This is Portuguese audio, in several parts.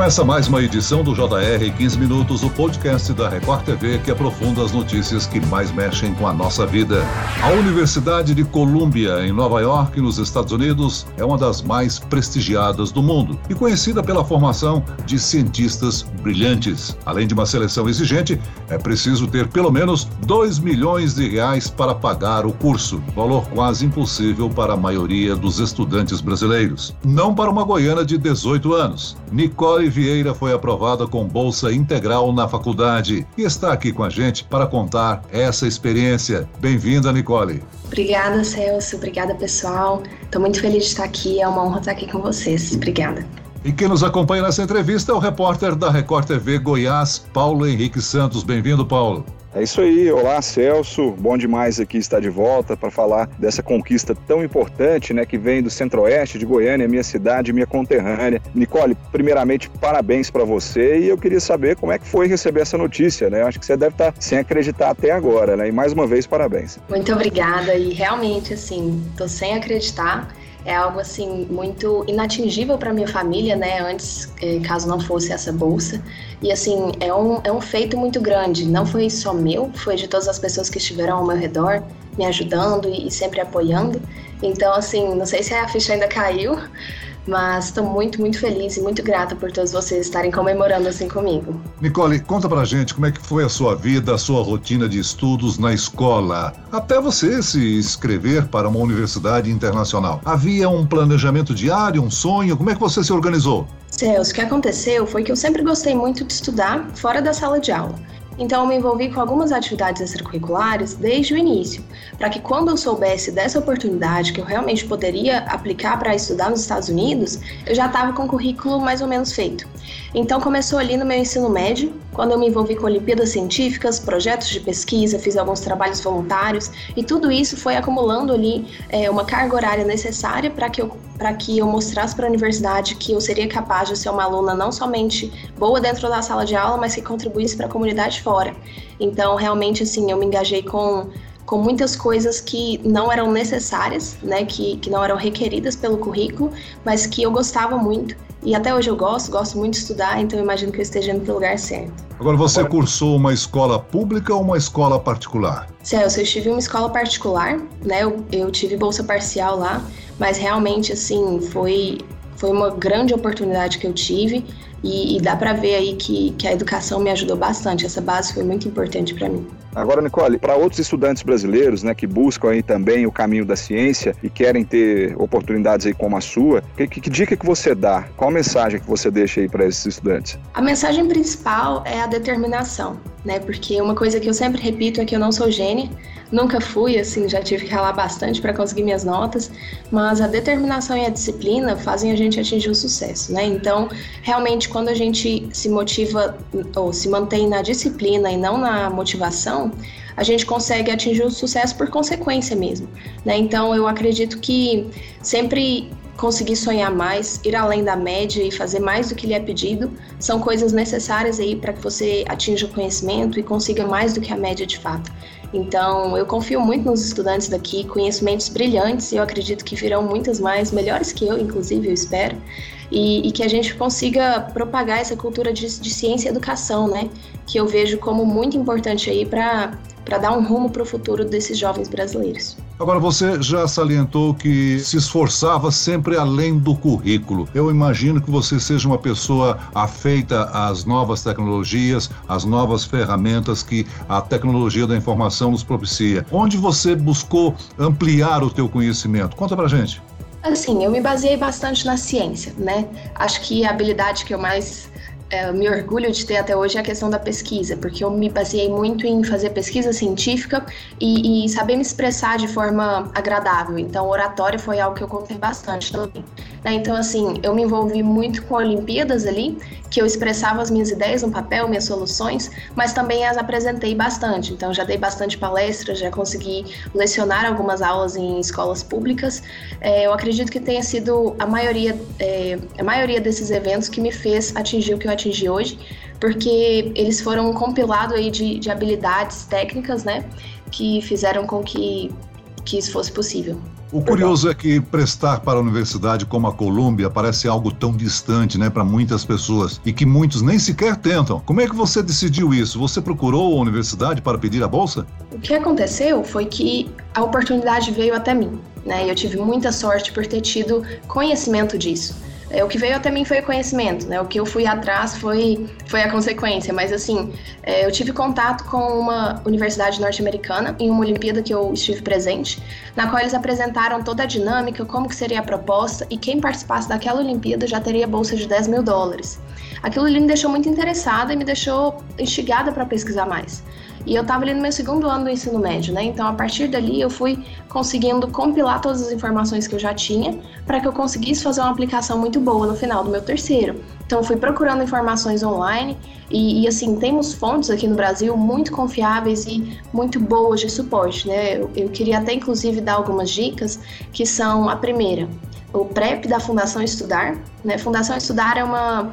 Começa mais uma edição do JR 15 Minutos, o podcast da Record TV que aprofunda as notícias que mais mexem com a nossa vida. A Universidade de Columbia, em Nova York, nos Estados Unidos, é uma das mais prestigiadas do mundo e conhecida pela formação de cientistas brilhantes. Além de uma seleção exigente, é preciso ter pelo menos 2 milhões de reais para pagar o curso, valor quase impossível para a maioria dos estudantes brasileiros. Não para uma goiana de 18 anos. Nicole Vieira foi aprovada com bolsa integral na faculdade e está aqui com a gente para contar essa experiência. Bem-vinda, Nicole. Obrigada, Celso. Obrigada, pessoal. Estou muito feliz de estar aqui. É uma honra estar aqui com vocês. Obrigada. E quem nos acompanha nessa entrevista é o repórter da Record TV Goiás, Paulo Henrique Santos. Bem-vindo, Paulo. É isso aí, olá Celso, bom demais aqui estar de volta para falar dessa conquista tão importante, né, que vem do Centro-Oeste de Goiânia, minha cidade, minha conterrânea. Nicole, primeiramente parabéns para você e eu queria saber como é que foi receber essa notícia, né? Eu acho que você deve estar sem acreditar até agora, né? E mais uma vez parabéns. Muito obrigada e realmente assim, tô sem acreditar é algo assim muito inatingível para minha família, né? Antes, eh, caso não fosse essa bolsa. E assim, é um, é um feito muito grande. Não foi só meu, foi de todas as pessoas que estiveram ao meu redor, me ajudando e, e sempre apoiando. Então, assim, não sei se a ficha ainda caiu, mas estou muito, muito feliz e muito grata por todos vocês estarem comemorando assim comigo. Nicole, conta pra gente como é que foi a sua vida, a sua rotina de estudos na escola, até você se inscrever para uma universidade internacional. Havia um planejamento diário, um sonho? Como é que você se organizou? Celso, o que aconteceu foi que eu sempre gostei muito de estudar fora da sala de aula. Então, eu me envolvi com algumas atividades extracurriculares desde o início, para que quando eu soubesse dessa oportunidade que eu realmente poderia aplicar para estudar nos Estados Unidos, eu já estava com o currículo mais ou menos feito. Então, começou ali no meu ensino médio, quando eu me envolvi com Olimpíadas Científicas, projetos de pesquisa, fiz alguns trabalhos voluntários, e tudo isso foi acumulando ali é, uma carga horária necessária para que eu para que eu mostrasse para a universidade que eu seria capaz de ser uma aluna não somente boa dentro da sala de aula, mas que contribuísse para a comunidade fora. Então, realmente, assim, eu me engajei com com muitas coisas que não eram necessárias, né, que, que não eram requeridas pelo currículo, mas que eu gostava muito. E até hoje eu gosto, gosto muito de estudar, então eu imagino que eu esteja indo para o lugar certo. Agora, você cursou uma escola pública ou uma escola particular? Celso, eu tive uma escola particular, né, eu, eu tive bolsa parcial lá, mas realmente, assim, foi, foi uma grande oportunidade que eu tive e, e dá para ver aí que, que a educação me ajudou bastante. Essa base foi muito importante para mim. Agora, Nicole, para outros estudantes brasileiros, né, que buscam aí também o caminho da ciência e querem ter oportunidades aí como a sua, que, que, que dica que você dá? Qual mensagem que você deixa aí para esses estudantes? A mensagem principal é a determinação, né? Porque uma coisa que eu sempre repito é que eu não sou gênia, nunca fui, assim, já tive que ralar bastante para conseguir minhas notas, mas a determinação e a disciplina fazem a gente atingir o sucesso, né? Então, realmente, quando a gente se motiva ou se mantém na disciplina e não na motivação, a gente consegue atingir o sucesso por consequência mesmo. Né? Então, eu acredito que sempre conseguir sonhar mais, ir além da média e fazer mais do que lhe é pedido, são coisas necessárias aí para que você atinja o conhecimento e consiga mais do que a média de fato. Então, eu confio muito nos estudantes daqui, conhecimentos brilhantes, e eu acredito que virão muitas mais, melhores que eu, inclusive, eu espero, e, e que a gente consiga propagar essa cultura de, de ciência e educação, né? Que eu vejo como muito importante aí para para dar um rumo para o futuro desses jovens brasileiros. Agora, você já salientou que se esforçava sempre além do currículo. Eu imagino que você seja uma pessoa afeita às novas tecnologias, às novas ferramentas que a tecnologia da informação nos propicia. Onde você buscou ampliar o teu conhecimento? Conta pra gente. Assim, eu me baseei bastante na ciência, né? Acho que a habilidade que eu mais é, me orgulho de ter até hoje é a questão da pesquisa, porque eu me baseei muito em fazer pesquisa científica e, e saber me expressar de forma agradável. Então, oratório foi algo que eu contei bastante também. Né? Então, assim, eu me envolvi muito com Olimpíadas ali, que eu expressava as minhas ideias no papel, minhas soluções, mas também as apresentei bastante. Então, já dei bastante palestras, já consegui lecionar algumas aulas em escolas públicas. É, eu acredito que tenha sido a maioria, é, a maioria desses eventos que me fez atingir o que eu atingi hoje, porque eles foram um compilado aí de, de habilidades técnicas, né, que fizeram com que, que isso fosse possível. O curioso é que prestar para a universidade como a Colômbia parece algo tão distante, né, para muitas pessoas e que muitos nem sequer tentam. Como é que você decidiu isso? Você procurou a universidade para pedir a bolsa? O que aconteceu foi que a oportunidade veio até mim, né? Eu tive muita sorte por ter tido conhecimento disso. É, o que veio até mim foi o conhecimento, né? O que eu fui atrás foi, foi a consequência. Mas, assim, é, eu tive contato com uma universidade norte-americana em uma Olimpíada que eu estive presente, na qual eles apresentaram toda a dinâmica, como que seria a proposta, e quem participasse daquela Olimpíada já teria bolsa de 10 mil dólares. Aquilo ali me deixou muito interessada e me deixou instigada para pesquisar mais. E eu estava ali no meu segundo ano do ensino médio, né? Então, a partir dali, eu fui conseguindo compilar todas as informações que eu já tinha para que eu conseguisse fazer uma aplicação muito boa no final do meu terceiro. Então, fui procurando informações online e, e, assim, temos fontes aqui no Brasil muito confiáveis e muito boas de suporte, né? Eu, eu queria até, inclusive, dar algumas dicas, que são a primeira, o PrEP da Fundação Estudar. Né? Fundação Estudar é uma,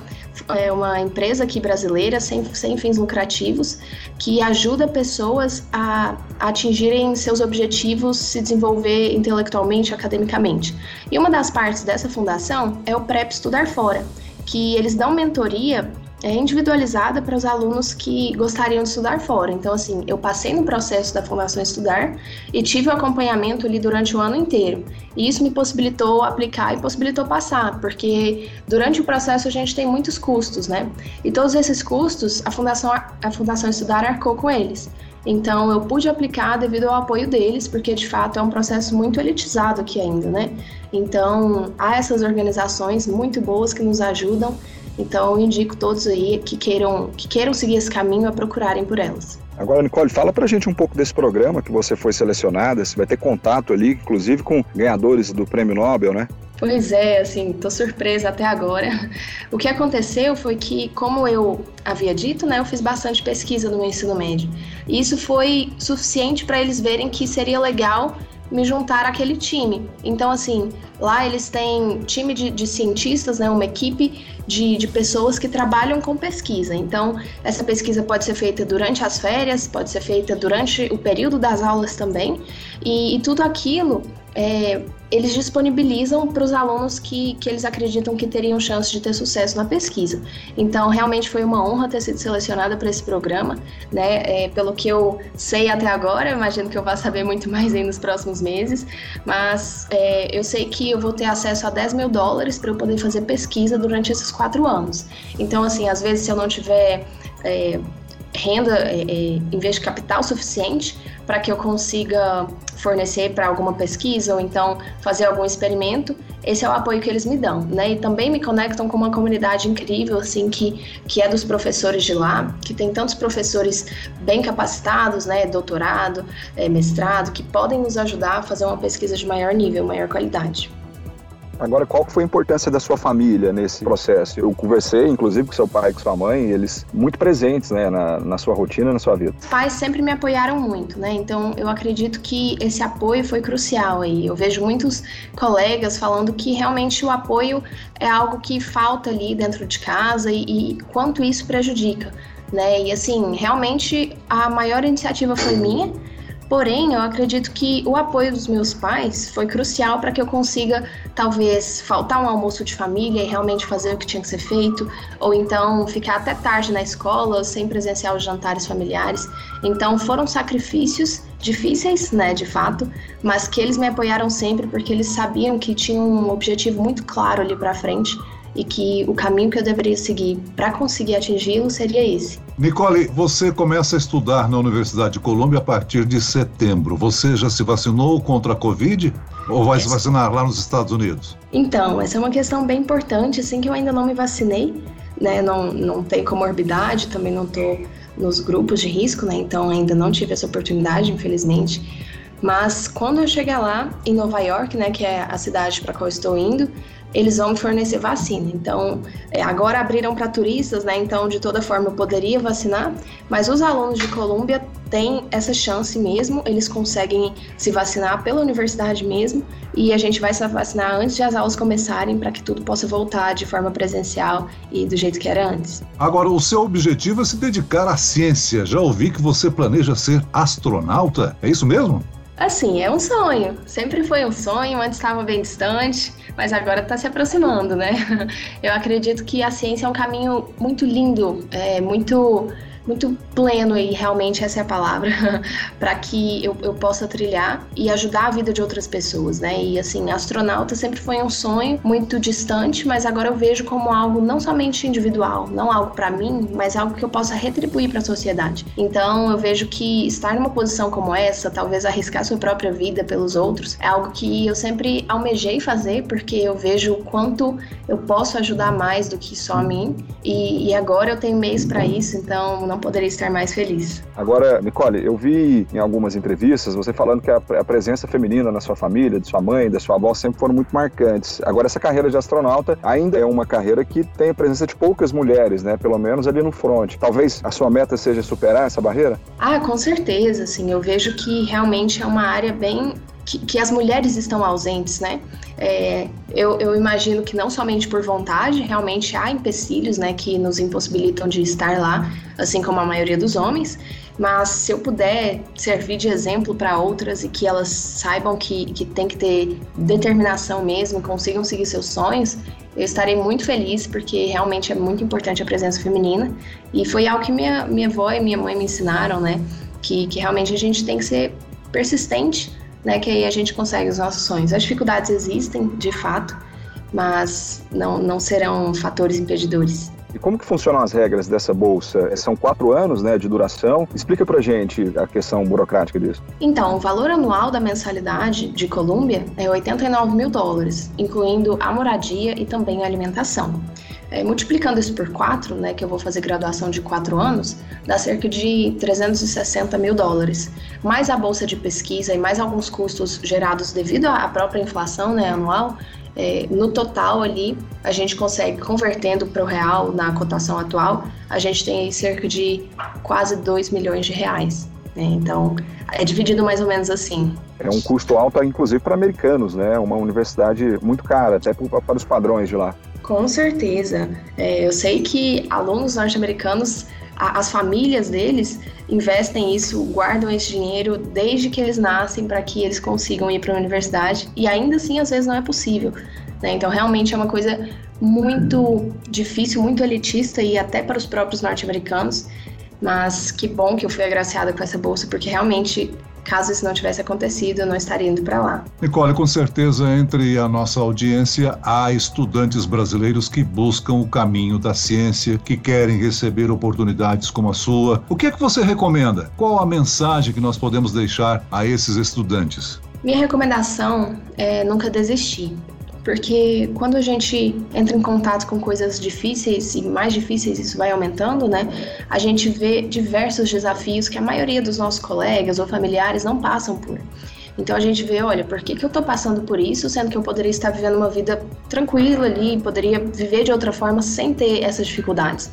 é uma empresa aqui brasileira sem, sem fins lucrativos que ajuda pessoas a, a atingirem seus objetivos, se desenvolver intelectualmente, academicamente. E uma das partes dessa fundação é o PrEP Estudar Fora, que eles dão mentoria é individualizada para os alunos que gostariam de estudar fora. Então, assim, eu passei no processo da Fundação Estudar e tive o acompanhamento ali durante o ano inteiro. E isso me possibilitou aplicar e possibilitou passar, porque durante o processo a gente tem muitos custos, né? E todos esses custos, a Fundação, a Fundação Estudar arcou com eles. Então, eu pude aplicar devido ao apoio deles, porque de fato é um processo muito elitizado aqui ainda, né? Então, há essas organizações muito boas que nos ajudam então eu indico todos aí que queiram, que queiram seguir esse caminho a procurarem por elas. Agora, Nicole, fala pra gente um pouco desse programa que você foi selecionada, você vai ter contato ali, inclusive com ganhadores do Prêmio Nobel, né? Pois é, assim, tô surpresa até agora. O que aconteceu foi que, como eu havia dito, né, eu fiz bastante pesquisa no meu ensino médio. E isso foi suficiente para eles verem que seria legal me juntar àquele time. Então, assim, lá eles têm time de, de cientistas, né, uma equipe de, de, pessoas que trabalham com pesquisa. Então, essa pesquisa pode ser feita durante as férias, pode ser feita durante o período das aulas também, e, e tudo aquilo é, eles disponibilizam para os alunos que, que eles acreditam que teriam chance de ter sucesso na pesquisa. Então, realmente foi uma honra ter sido selecionada para esse programa, né? É, pelo que eu sei até agora, imagino que eu vá saber muito mais aí nos próximos meses, mas é, eu sei que eu vou ter acesso a 10 mil dólares para eu poder fazer pesquisa durante esses quatro anos. Então, assim, às vezes se eu não tiver é, renda, é, é, em vez de capital suficiente para que eu consiga fornecer para alguma pesquisa ou então fazer algum experimento, esse é o apoio que eles me dão, né? E também me conectam com uma comunidade incrível, assim, que, que é dos professores de lá, que tem tantos professores bem capacitados, né? Doutorado, é, mestrado, que podem nos ajudar a fazer uma pesquisa de maior nível, maior qualidade. Agora, qual foi a importância da sua família nesse processo? Eu conversei, inclusive, com seu pai e com sua mãe, eles muito presentes né, na, na sua rotina, na sua vida. Os pais sempre me apoiaram muito, né? Então, eu acredito que esse apoio foi crucial aí. Eu vejo muitos colegas falando que realmente o apoio é algo que falta ali dentro de casa e, e quanto isso prejudica, né? E assim, realmente a maior iniciativa foi minha Porém, eu acredito que o apoio dos meus pais foi crucial para que eu consiga, talvez, faltar um almoço de família e realmente fazer o que tinha que ser feito, ou então ficar até tarde na escola sem presenciar os jantares familiares. Então, foram sacrifícios difíceis, né, de fato, mas que eles me apoiaram sempre porque eles sabiam que tinha um objetivo muito claro ali para frente e que o caminho que eu deveria seguir para conseguir atingi-lo seria esse. Nicole, você começa a estudar na Universidade de Colômbia a partir de setembro. Você já se vacinou contra a Covid ou vai se vacinar lá nos Estados Unidos? Então, essa é uma questão bem importante, assim que eu ainda não me vacinei, né? Não, não tenho comorbidade, também não estou nos grupos de risco, né? Então ainda não tive essa oportunidade, infelizmente. Mas quando eu chegar lá em Nova York, né, que é a cidade para qual estou indo, eles vão fornecer vacina. Então, é, agora abriram para turistas, né? Então, de toda forma, eu poderia vacinar, mas os alunos de Colômbia têm essa chance mesmo, eles conseguem se vacinar pela universidade mesmo, e a gente vai se vacinar antes de as aulas começarem para que tudo possa voltar de forma presencial e do jeito que era antes. Agora, o seu objetivo é se dedicar à ciência. Já ouvi que você planeja ser astronauta, é isso mesmo? Assim, é um sonho. Sempre foi um sonho, antes estava bem distante, mas agora está se aproximando, né? Eu acredito que a ciência é um caminho muito lindo, é muito muito pleno e realmente essa é a palavra para que eu, eu possa trilhar e ajudar a vida de outras pessoas, né? E assim, astronauta sempre foi um sonho muito distante, mas agora eu vejo como algo não somente individual, não algo para mim, mas algo que eu possa retribuir para a sociedade. Então eu vejo que estar numa posição como essa, talvez arriscar sua própria vida pelos outros, é algo que eu sempre almejei fazer porque eu vejo o quanto eu posso ajudar mais do que só a mim e, e agora eu tenho meios para isso, então não não poderia estar mais feliz. Agora, Nicole, eu vi em algumas entrevistas você falando que a, a presença feminina na sua família, de sua mãe, da sua avó, sempre foram muito marcantes. Agora, essa carreira de astronauta ainda é uma carreira que tem a presença de poucas mulheres, né? Pelo menos ali no front. Talvez a sua meta seja superar essa barreira? Ah, com certeza, assim. Eu vejo que realmente é uma área bem que, que, as mulheres estão ausentes, né? É, eu, eu, imagino que não somente por vontade, realmente há empecilhos, né, que nos impossibilitam de estar lá, assim como a maioria dos homens. Mas se eu puder servir de exemplo para outras e que elas saibam que, que tem que ter determinação mesmo, consigam seguir seus sonhos, eu estarei muito feliz, porque realmente é muito importante a presença feminina. E foi algo que minha, minha avó e minha mãe me ensinaram, né? Que, que realmente a gente tem que ser persistente né, que aí a gente consegue os nossos sonhos. As dificuldades existem, de fato, mas não, não serão fatores impedidores. E como que funcionam as regras dessa bolsa? São quatro anos né, de duração. Explica pra gente a questão burocrática disso. Então, o valor anual da mensalidade de Colômbia é 89 mil dólares, incluindo a moradia e também a alimentação. É, multiplicando isso por quatro, né, que eu vou fazer graduação de quatro anos, dá cerca de 360 mil dólares. Mais a bolsa de pesquisa e mais alguns custos gerados devido à própria inflação né, anual, é, no total ali a gente consegue, convertendo para o real na cotação atual, a gente tem cerca de quase 2 milhões de reais. Né? Então, é dividido mais ou menos assim. É um custo alto, inclusive, para americanos, né? Uma universidade muito cara, até para os padrões de lá. Com certeza. É, eu sei que alunos norte-americanos, as famílias deles investem isso, guardam esse dinheiro desde que eles nascem para que eles consigam ir para a universidade e ainda assim às vezes não é possível. Né? Então realmente é uma coisa muito difícil, muito elitista e até para os próprios norte-americanos. Mas que bom que eu fui agraciada com essa bolsa, porque realmente Caso isso não tivesse acontecido, eu não estaria indo para lá. Nicole, com certeza entre a nossa audiência há estudantes brasileiros que buscam o caminho da ciência, que querem receber oportunidades como a sua. O que é que você recomenda? Qual a mensagem que nós podemos deixar a esses estudantes? Minha recomendação é nunca desistir porque quando a gente entra em contato com coisas difíceis e mais difíceis, isso vai aumentando, né? A gente vê diversos desafios que a maioria dos nossos colegas ou familiares não passam por. Então a gente vê, olha, por que, que eu tô passando por isso, sendo que eu poderia estar vivendo uma vida tranquila ali, poderia viver de outra forma sem ter essas dificuldades.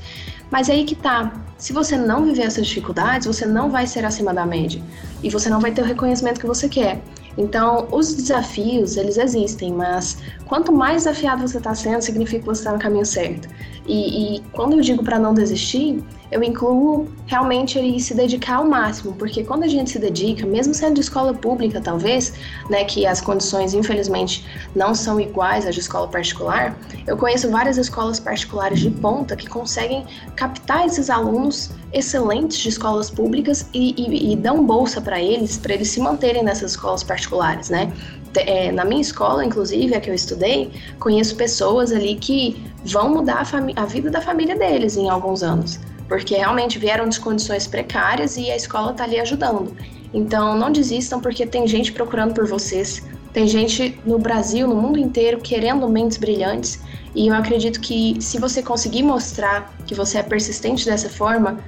Mas é aí que tá. Se você não viver essas dificuldades, você não vai ser acima da média. E você não vai ter o reconhecimento que você quer. Então, os desafios, eles existem, mas quanto mais desafiado você está sendo, significa que você está no caminho certo. E, e quando eu digo para não desistir, eu incluo realmente ele se dedicar ao máximo, porque quando a gente se dedica, mesmo sendo de escola pública, talvez, né, que as condições infelizmente não são iguais às de escola particular, eu conheço várias escolas particulares de ponta que conseguem captar esses alunos excelentes de escolas públicas e, e, e dão bolsa para eles, para eles se manterem nessas escolas particulares, né? É, na minha escola, inclusive, a que eu estudei, conheço pessoas ali que vão mudar a, a vida da família deles em alguns anos porque realmente vieram de condições precárias e a escola está ali ajudando. Então, não desistam, porque tem gente procurando por vocês, tem gente no Brasil, no mundo inteiro, querendo mentes brilhantes. E eu acredito que se você conseguir mostrar que você é persistente dessa forma,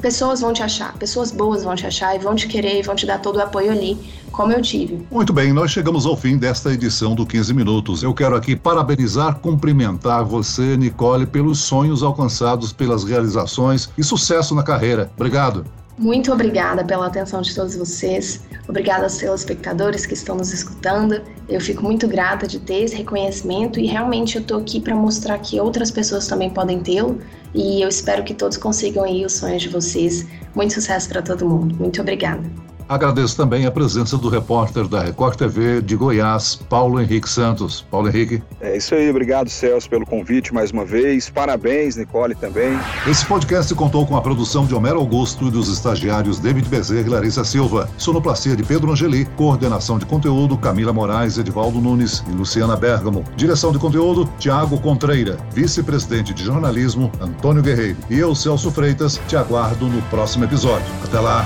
pessoas vão te achar, pessoas boas vão te achar e vão te querer e vão te dar todo o apoio ali, como eu tive. Muito bem, nós chegamos ao fim desta edição do 15 Minutos. Eu quero aqui parabenizar, cumprimentar você, Nicole, pelos sonhos alcançados, pelas realizações e sucesso na carreira. Obrigado. Muito obrigada pela atenção de todos vocês. Obrigada aos telespectadores que estão nos escutando. Eu fico muito grata de ter esse reconhecimento e realmente eu estou aqui para mostrar que outras pessoas também podem tê-lo e eu espero que todos consigam aí os sonhos de vocês. Muito sucesso para todo mundo. Muito obrigada. Agradeço também a presença do repórter da Record TV de Goiás, Paulo Henrique Santos. Paulo Henrique. É isso aí, obrigado Celso pelo convite mais uma vez. Parabéns, Nicole também. Esse podcast contou com a produção de Homero Augusto e dos estagiários David Bezerra e Larissa Silva, sonoplastia de Pedro Angeli, coordenação de conteúdo Camila Moraes, Edivaldo Nunes e Luciana Bergamo, direção de conteúdo Tiago Contreira, vice-presidente de jornalismo Antônio Guerreiro e eu, Celso Freitas, te aguardo no próximo episódio. Até lá!